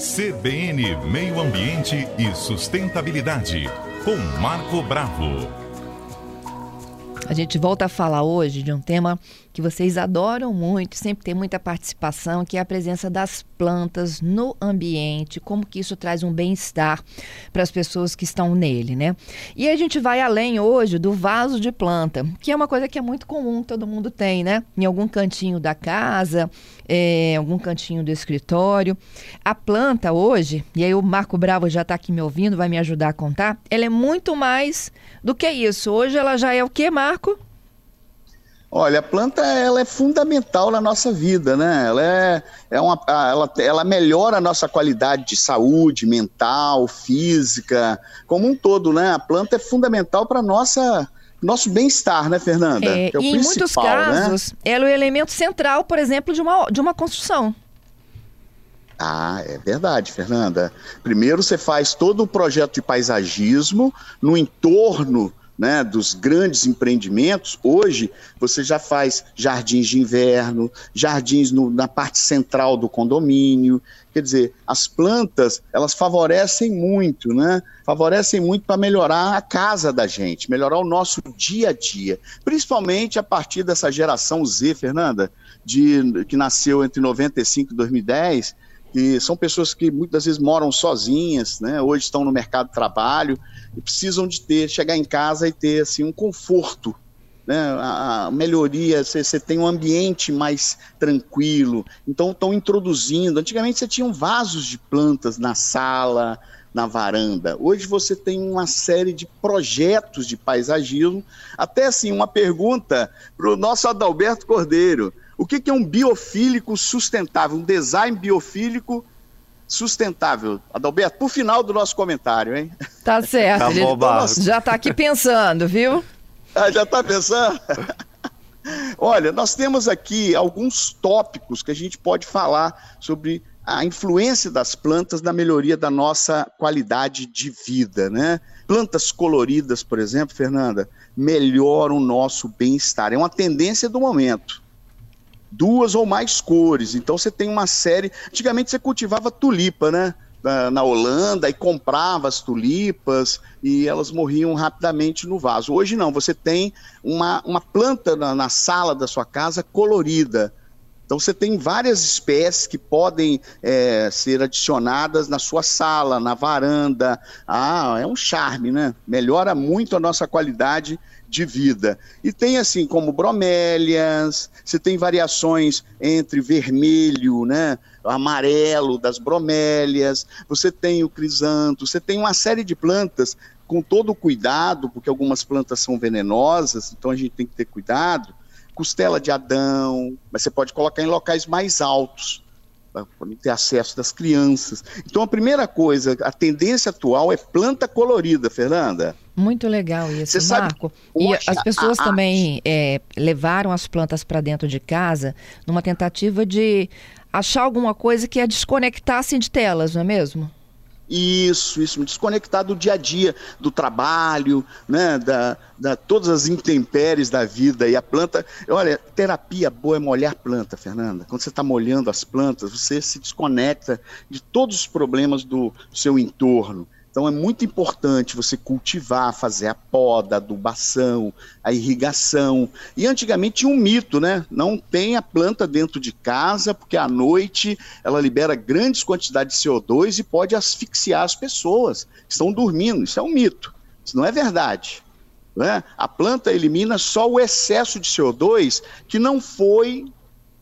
CBN Meio Ambiente e Sustentabilidade, com Marco Bravo. A gente volta a falar hoje de um tema que vocês adoram muito, sempre tem muita participação, que é a presença das plantas no ambiente, como que isso traz um bem-estar para as pessoas que estão nele, né? E a gente vai além hoje do vaso de planta, que é uma coisa que é muito comum, todo mundo tem, né? Em algum cantinho da casa, é, algum cantinho do escritório. A planta hoje, e aí o Marco Bravo já está aqui me ouvindo, vai me ajudar a contar, ela é muito mais do que isso. Hoje ela já é o que, Marco? Olha, a planta ela é fundamental na nossa vida, né? Ela, é, é uma, ela, ela melhora a nossa qualidade de saúde mental, física, como um todo, né? A planta é fundamental para nossa nosso bem-estar, né, Fernanda? É, é e em muitos né? casos, né? ela é o elemento central, por exemplo, de uma, de uma construção. Ah, é verdade, Fernanda. Primeiro você faz todo o projeto de paisagismo no entorno né, dos grandes empreendimentos, hoje você já faz jardins de inverno, jardins no, na parte central do condomínio. Quer dizer, as plantas, elas favorecem muito, né? Favorecem muito para melhorar a casa da gente, melhorar o nosso dia a dia. Principalmente a partir dessa geração Z, Fernanda, de, que nasceu entre 95 e 2010, que são pessoas que muitas vezes moram sozinhas, né? Hoje estão no mercado de trabalho e precisam de ter, chegar em casa e ter assim um conforto, né? A, a melhoria, você tem um ambiente mais tranquilo. Então estão introduzindo. Antigamente você tinha vasos de plantas na sala, na varanda. Hoje você tem uma série de projetos de paisagismo. Até assim, uma pergunta para o nosso Adalberto Cordeiro. O que, que é um biofílico sustentável, um design biofílico sustentável. Adalberto, por final do nosso comentário, hein? Tá certo. Tá bom, já está aqui pensando, viu? Ah, já está pensando? Olha, nós temos aqui alguns tópicos que a gente pode falar sobre a influência das plantas na melhoria da nossa qualidade de vida, né? Plantas coloridas, por exemplo, Fernanda, melhoram o nosso bem-estar. É uma tendência do momento duas ou mais cores. Então você tem uma série. Antigamente você cultivava tulipa, né? Na, Holanda e comprava as tulipas e elas morriam rapidamente no vaso. Hoje não, você tem uma, uma planta na, na sala da sua casa colorida. Então você tem várias espécies que podem é, ser adicionadas na sua sala, na varanda. Ah, é um charme, né? Melhora muito a nossa qualidade de vida. E tem assim como bromélias, você tem variações entre vermelho, né, amarelo das bromélias, você tem o crisanto, você tem uma série de plantas com todo o cuidado, porque algumas plantas são venenosas, então a gente tem que ter cuidado. Costela de Adão, mas você pode colocar em locais mais altos para ter acesso das crianças. Então, a primeira coisa, a tendência atual é planta colorida, Fernanda. Muito legal isso, Você Marco. Sabe, e as pessoas também é, levaram as plantas para dentro de casa numa tentativa de achar alguma coisa que a desconectasse de telas, não é mesmo? Isso, isso, me desconectar do dia a dia, do trabalho, né, da, da todas as intempéries da vida. E a planta, olha, terapia boa é molhar planta, Fernanda. Quando você está molhando as plantas, você se desconecta de todos os problemas do seu entorno. Então é muito importante você cultivar, fazer a poda, a adubação, a irrigação. E antigamente tinha um mito, né? Não tem a planta dentro de casa, porque à noite ela libera grandes quantidades de CO2 e pode asfixiar as pessoas que estão dormindo. Isso é um mito. Isso não é verdade. Né? A planta elimina só o excesso de CO2 que não foi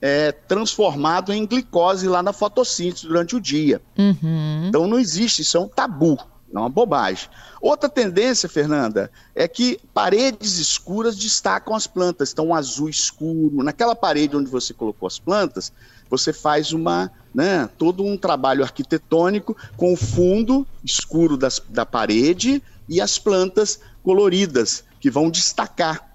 é, transformado em glicose lá na fotossíntese durante o dia. Uhum. Então não existe, isso é um tabu. É uma bobagem. Outra tendência, Fernanda, é que paredes escuras destacam as plantas. Então, um azul escuro. Naquela parede onde você colocou as plantas, você faz uma, né, todo um trabalho arquitetônico com o fundo escuro das, da parede e as plantas coloridas, que vão destacar.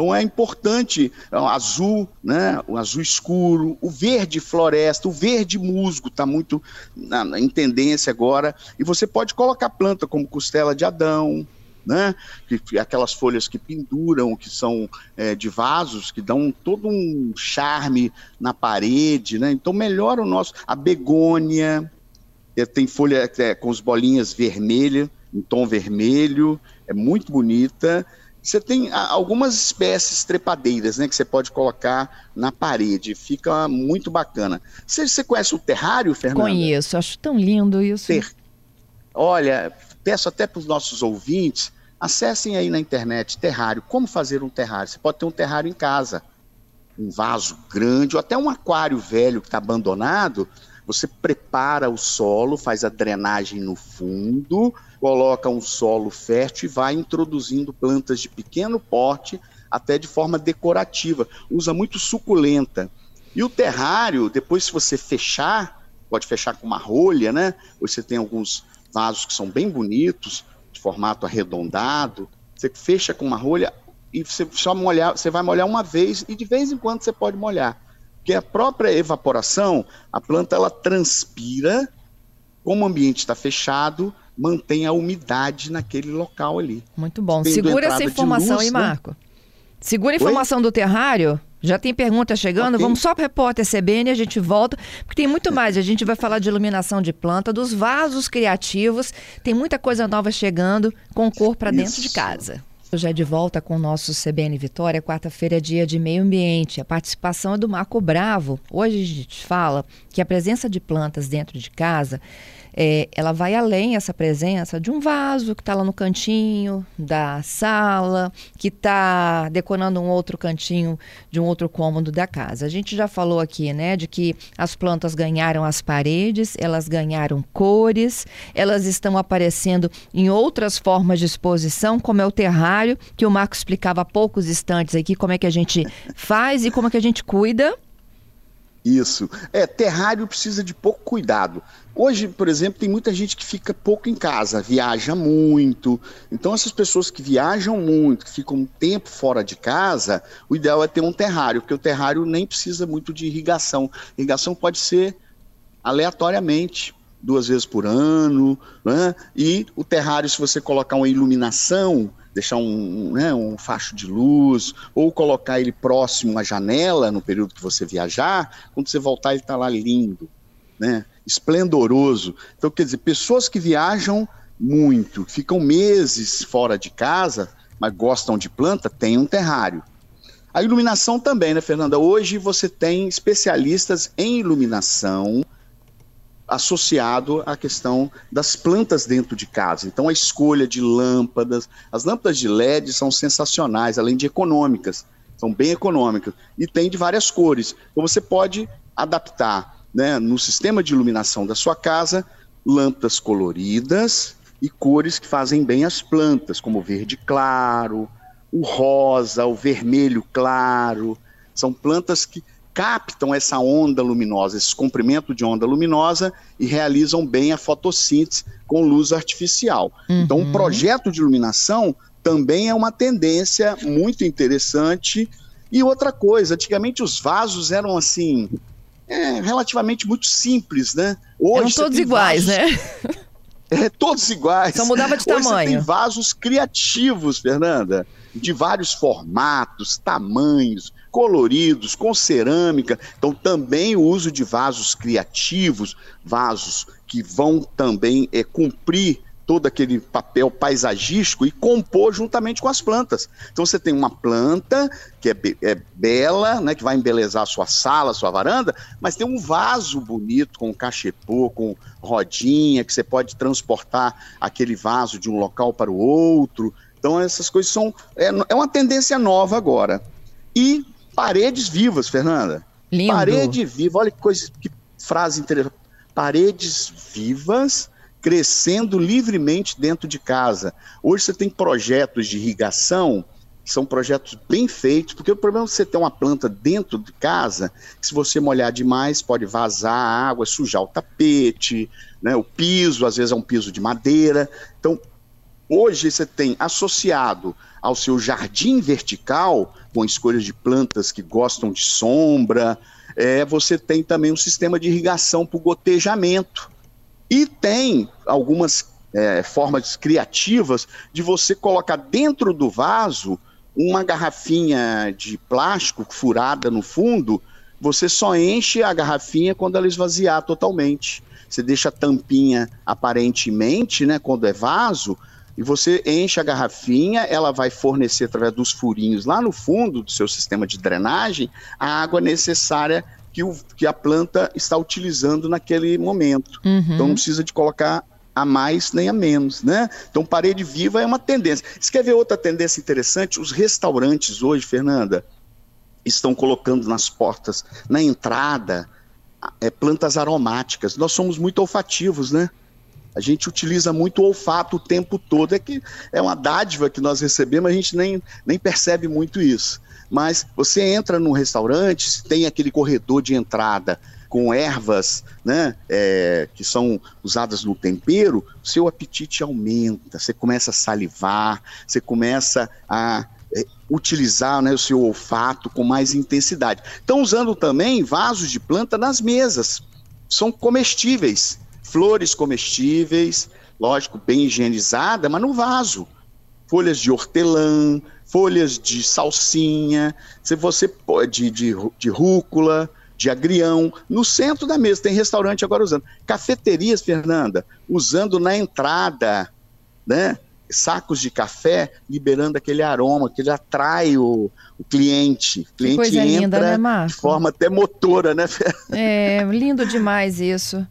Então é importante o é azul, né, o azul escuro, o verde floresta, o verde musgo está muito na, em tendência agora. E você pode colocar planta como costela de Adão, né, que, aquelas folhas que penduram, que são é, de vasos, que dão todo um charme na parede, né? Então melhora o nosso a begônia, tem folha é, com as bolinhas vermelhas, em tom vermelho, é muito bonita. Você tem algumas espécies trepadeiras, né, que você pode colocar na parede, fica muito bacana. Você, você conhece o terrário, Fernanda? Conheço, acho tão lindo isso. Ter... Olha, peço até para os nossos ouvintes, acessem aí na internet terrário, como fazer um terrário. Você pode ter um terrário em casa, um vaso grande, ou até um aquário velho que está abandonado, você prepara o solo, faz a drenagem no fundo, coloca um solo fértil e vai introduzindo plantas de pequeno porte, até de forma decorativa. Usa muito suculenta. E o terrário, depois se você fechar, pode fechar com uma rolha, né? Você tem alguns vasos que são bem bonitos, de formato arredondado. Você fecha com uma rolha e você só molhar, você vai molhar uma vez e de vez em quando você pode molhar. Porque a própria evaporação, a planta ela transpira, como o ambiente está fechado, mantém a umidade naquele local ali. Muito bom. Segura essa informação luz, aí, né? Marco. Né? Segura a informação Oi? do terrário. Já tem pergunta chegando. Okay. Vamos só para o repórter CBN e a gente volta, porque tem muito mais. A gente vai falar de iluminação de planta, dos vasos criativos. Tem muita coisa nova chegando com cor para dentro de casa. Já de volta com o nosso CBN Vitória, quarta-feira é dia de meio ambiente. A participação é do Marco Bravo. Hoje a gente fala que a presença de plantas dentro de casa é, ela vai além essa presença de um vaso que está lá no cantinho da sala, que está decorando um outro cantinho de um outro cômodo da casa. A gente já falou aqui, né, de que as plantas ganharam as paredes, elas ganharam cores, elas estão aparecendo em outras formas de exposição, como é o terrário, que o Marco explicava há poucos instantes aqui, como é que a gente faz e como é que a gente cuida. Isso. É, terrário precisa de pouco cuidado. Hoje, por exemplo, tem muita gente que fica pouco em casa, viaja muito. Então, essas pessoas que viajam muito, que ficam um tempo fora de casa, o ideal é ter um terrário, porque o terrário nem precisa muito de irrigação. Irrigação pode ser aleatoriamente, duas vezes por ano. Né? E o terrário, se você colocar uma iluminação, deixar um, né, um facho de luz, ou colocar ele próximo à janela no período que você viajar, quando você voltar ele está lá lindo, né, esplendoroso. Então, quer dizer, pessoas que viajam muito, ficam meses fora de casa, mas gostam de planta, tem um terrário. A iluminação também, né, Fernanda? Hoje você tem especialistas em iluminação, associado à questão das plantas dentro de casa. Então, a escolha de lâmpadas, as lâmpadas de LED são sensacionais, além de econômicas, são bem econômicas e tem de várias cores. Então, você pode adaptar né, no sistema de iluminação da sua casa lâmpadas coloridas e cores que fazem bem as plantas, como o verde claro, o rosa, o vermelho claro. São plantas que captam essa onda luminosa, esse comprimento de onda luminosa e realizam bem a fotossíntese com luz artificial. Uhum. Então, um projeto de iluminação também é uma tendência muito interessante. E outra coisa, antigamente os vasos eram assim, é, relativamente muito simples, né? Hoje eram todos iguais, vasos... né? É, todos iguais. Só mudava de Hoje tamanho. Você tem vasos criativos, Fernanda, de vários formatos, tamanhos, coloridos, com cerâmica. Então, também o uso de vasos criativos, vasos que vão também é, cumprir todo aquele papel paisagístico e compor juntamente com as plantas. Então você tem uma planta que é, be é, bela, né, que vai embelezar a sua sala, a sua varanda, mas tem um vaso bonito com cachepô, com rodinha, que você pode transportar aquele vaso de um local para o outro. Então essas coisas são é, é uma tendência nova agora. E paredes vivas, Fernanda. Lindo. Parede viva, olha que coisa, que frase interessante. Paredes vivas crescendo livremente dentro de casa. Hoje você tem projetos de irrigação, que são projetos bem feitos, porque o problema é você ter uma planta dentro de casa, que se você molhar demais pode vazar a água, sujar o tapete, né, o piso, às vezes é um piso de madeira. Então, hoje você tem associado ao seu jardim vertical, com escolhas de plantas que gostam de sombra, é, você tem também um sistema de irrigação o gotejamento. E tem algumas é, formas criativas de você colocar dentro do vaso uma garrafinha de plástico furada no fundo você só enche a garrafinha quando ela esvaziar totalmente. Você deixa a tampinha aparentemente, né, quando é vaso, e você enche a garrafinha, ela vai fornecer através dos furinhos lá no fundo do seu sistema de drenagem a água necessária que, o, que a planta está utilizando naquele momento. Uhum. Então não precisa de colocar a mais nem a menos, né? Então parede viva é uma tendência. Você quer ver outra tendência interessante? Os restaurantes hoje, Fernanda, estão colocando nas portas, na entrada, é, plantas aromáticas. Nós somos muito olfativos, né? A gente utiliza muito o olfato o tempo todo. É que é uma dádiva que nós recebemos, a gente nem, nem percebe muito isso. Mas você entra num restaurante, tem aquele corredor de entrada com ervas né, é, que são usadas no tempero, seu apetite aumenta, você começa a salivar, você começa a é, utilizar né, o seu olfato com mais intensidade. Estão usando também vasos de planta nas mesas. São comestíveis, flores comestíveis, lógico, bem higienizada, mas no vaso. Folhas de hortelã, folhas de salsinha, se você de, de, de rúcula, de agrião, no centro da mesa. Tem restaurante agora usando. Cafeterias, Fernanda, usando na entrada, né? sacos de café liberando aquele aroma que ele atrai o, o cliente. O cliente entra linda, né, de forma até motora, né? É, lindo demais isso.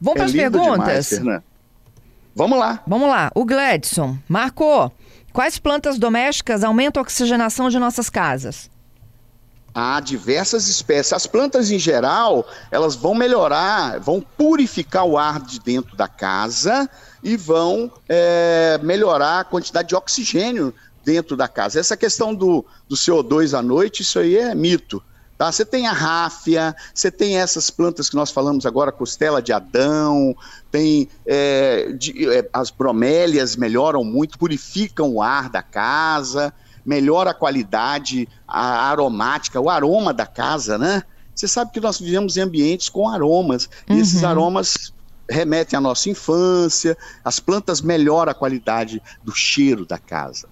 Vamos é para as perguntas? Demais, Vamos lá. Vamos lá. O Gladson marcou. Quais plantas domésticas aumentam a oxigenação de nossas casas? Há diversas espécies. As plantas em geral, elas vão melhorar, vão purificar o ar de dentro da casa e vão é, melhorar a quantidade de oxigênio dentro da casa. Essa questão do, do CO2 à noite, isso aí é mito. Tá? Você tem a ráfia, você tem essas plantas que nós falamos agora, costela de Adão, tem é, de, é, as bromélias melhoram muito, purificam o ar da casa, melhora a qualidade a aromática, o aroma da casa, né? Você sabe que nós vivemos em ambientes com aromas, uhum. e esses aromas remetem à nossa infância, as plantas melhoram a qualidade do cheiro da casa.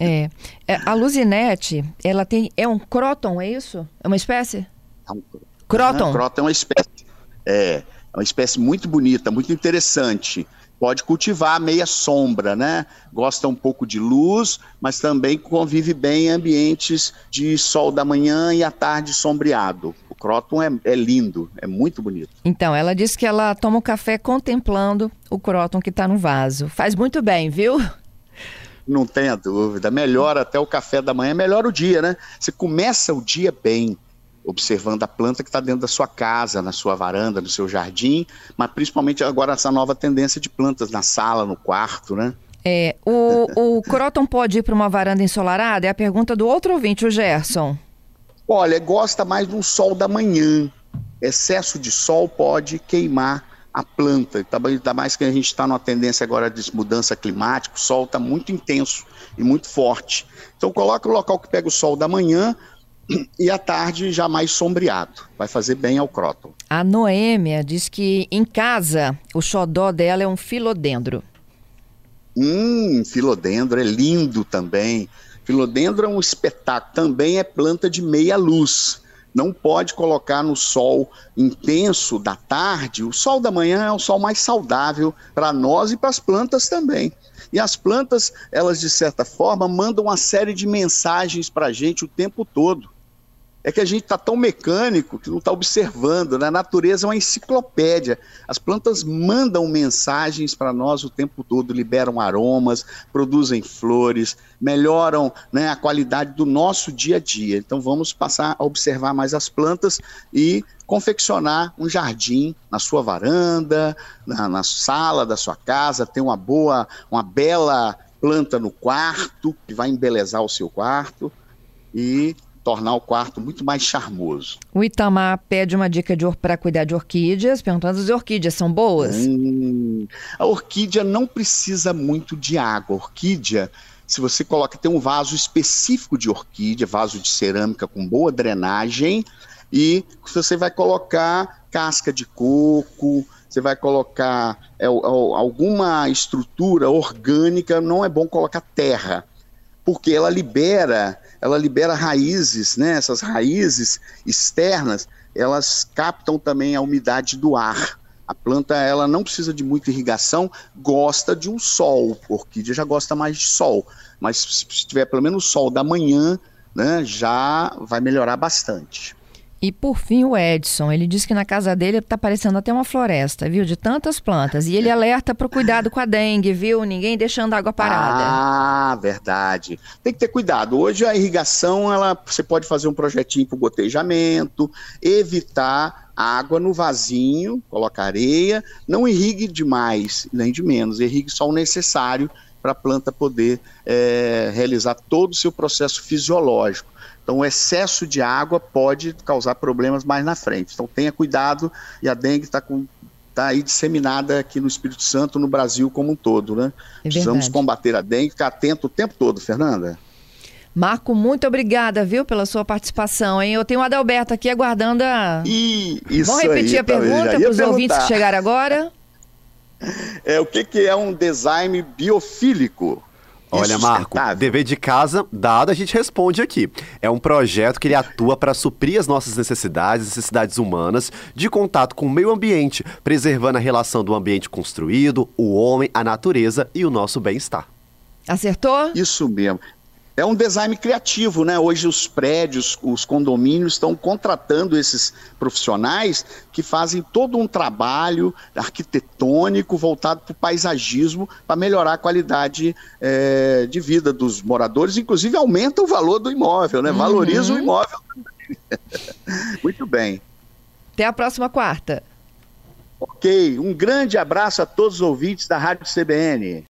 É. é a Luzinete, ela tem. É um croton, é isso? É uma espécie? É um, croton. croton é uma espécie. É, é uma espécie muito bonita, muito interessante. Pode cultivar meia sombra, né? Gosta um pouco de luz, mas também convive bem em ambientes de sol da manhã e à tarde sombreado. Croton é, é, lindo, é muito bonito. Então, ela disse que ela toma o café contemplando o Croton que está no vaso. Faz muito bem, viu? Não tenha dúvida. Melhora até o café da manhã, melhora o dia, né? Você começa o dia bem, observando a planta que está dentro da sua casa, na sua varanda, no seu jardim, mas principalmente agora essa nova tendência de plantas na sala, no quarto, né? É, o, o Croton pode ir para uma varanda ensolarada? É a pergunta do outro ouvinte, o Gerson. Olha, gosta mais de um sol da manhã. Excesso de sol pode queimar a planta. Tá ainda mais que a gente está numa tendência agora de mudança climática, o sol está muito intenso e muito forte. Então coloca o local que pega o sol da manhã e à tarde já mais sombreado. Vai fazer bem ao cróton. A Noêmia diz que em casa o xodó dela é um filodendro. Hum, filodendro é lindo também. Filodendro é um espetáculo, também é planta de meia luz. Não pode colocar no sol intenso da tarde. O sol da manhã é o sol mais saudável para nós e para as plantas também. E as plantas, elas de certa forma mandam uma série de mensagens para a gente o tempo todo é que a gente está tão mecânico que não está observando. Né? A natureza é uma enciclopédia. As plantas mandam mensagens para nós o tempo todo, liberam aromas, produzem flores, melhoram né, a qualidade do nosso dia a dia. Então vamos passar a observar mais as plantas e confeccionar um jardim na sua varanda, na, na sala da sua casa, ter uma boa, uma bela planta no quarto que vai embelezar o seu quarto e tornar o quarto muito mais charmoso. O Itamar pede uma dica para cuidar de orquídeas, perguntando se as orquídeas são boas. Hum, a orquídea não precisa muito de água. A orquídea, se você coloca, tem um vaso específico de orquídea, vaso de cerâmica com boa drenagem, e você vai colocar casca de coco, você vai colocar é, alguma estrutura orgânica, não é bom colocar terra porque ela libera, ela libera raízes, né? Essas raízes externas, elas captam também a umidade do ar. A planta ela não precisa de muita irrigação, gosta de um sol. A orquídea já gosta mais de sol, mas se tiver pelo menos sol da manhã, né, já vai melhorar bastante. E por fim o Edson, ele diz que na casa dele está parecendo até uma floresta, viu? De tantas plantas. E ele alerta para o cuidado com a dengue, viu? Ninguém deixando água parada. Ah, verdade. Tem que ter cuidado. Hoje a irrigação, ela, você pode fazer um projetinho para gotejamento, evitar água no vasinho, coloca areia, não irrigue demais, nem de menos, irrigue só o necessário para a planta poder é, realizar todo o seu processo fisiológico. Então, o excesso de água pode causar problemas mais na frente. Então, tenha cuidado e a dengue está tá aí disseminada aqui no Espírito Santo, no Brasil como um todo, né? É Precisamos combater a dengue, ficar atento o tempo todo, Fernanda. Marco, muito obrigada, viu, pela sua participação, hein? Eu tenho o Adalberto aqui aguardando a. E isso Vamos repetir aí, a pergunta para os ouvintes que chegaram agora? É, o que, que é um design biofílico? Olha, Marco, dever de casa dado, a gente responde aqui. É um projeto que ele atua para suprir as nossas necessidades, necessidades humanas, de contato com o meio ambiente, preservando a relação do ambiente construído, o homem, a natureza e o nosso bem-estar. Acertou? Isso mesmo. É um design criativo, né? Hoje os prédios, os condomínios estão contratando esses profissionais que fazem todo um trabalho arquitetônico voltado para o paisagismo para melhorar a qualidade é, de vida dos moradores, inclusive aumenta o valor do imóvel, né? Valoriza uhum. o imóvel. Muito bem. Até a próxima quarta. Ok, um grande abraço a todos os ouvintes da Rádio CBN.